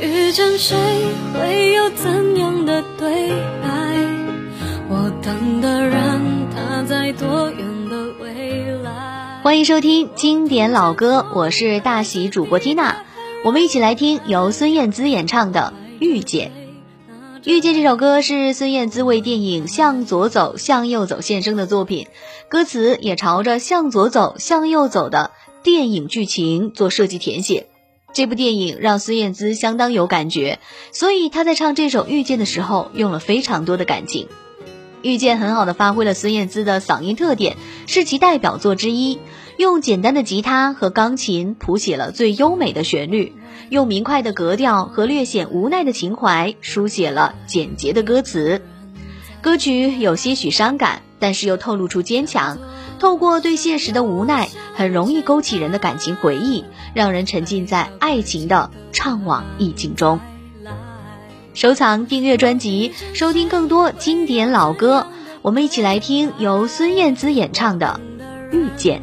遇见谁，会有怎样的对白？我等的人，他在多远的未来？欢迎收听经典老歌，我是大喜主播缇娜，我们一起来听由孙燕姿演唱的《遇见》。《遇见》这首歌是孙燕姿为电影《向左走，向右走》献声的作品，歌词也朝着向左走、向右走的电影剧情做设计填写。这部电影让孙燕姿相当有感觉，所以她在唱这首《遇见》的时候用了非常多的感情。《遇见》很好的发挥了孙燕姿的嗓音特点，是其代表作之一。用简单的吉他和钢琴谱写了最优美的旋律，用明快的格调和略显无奈的情怀书写了简洁的歌词。歌曲有些许伤感，但是又透露出坚强。透过对现实的无奈，很容易勾起人的感情回忆，让人沉浸在爱情的怅惘意境中。收藏、订阅专辑，收听更多经典老歌。我们一起来听由孙燕姿演唱的《遇见》。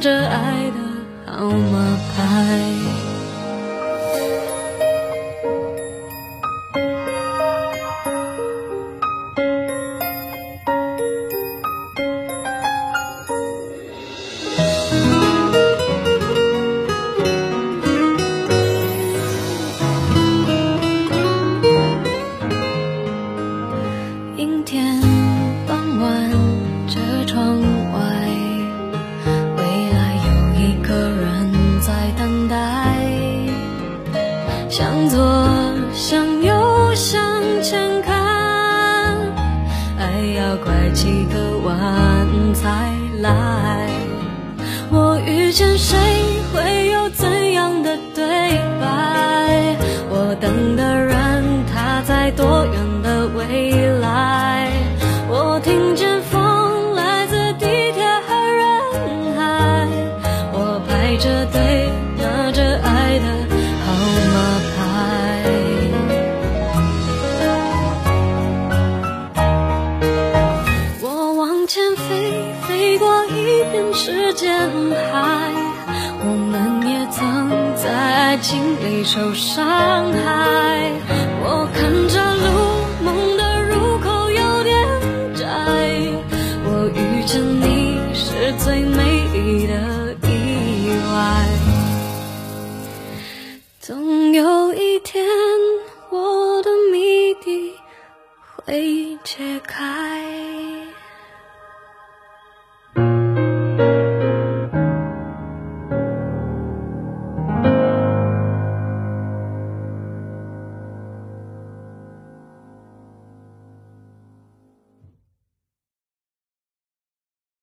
拿着爱的号码牌。要拐几个弯才来。我遇见谁，会有人世间很嗨，我们也曾在爱情里受伤害。我看着路，梦的入口有点窄，我遇见你是最美丽的意外。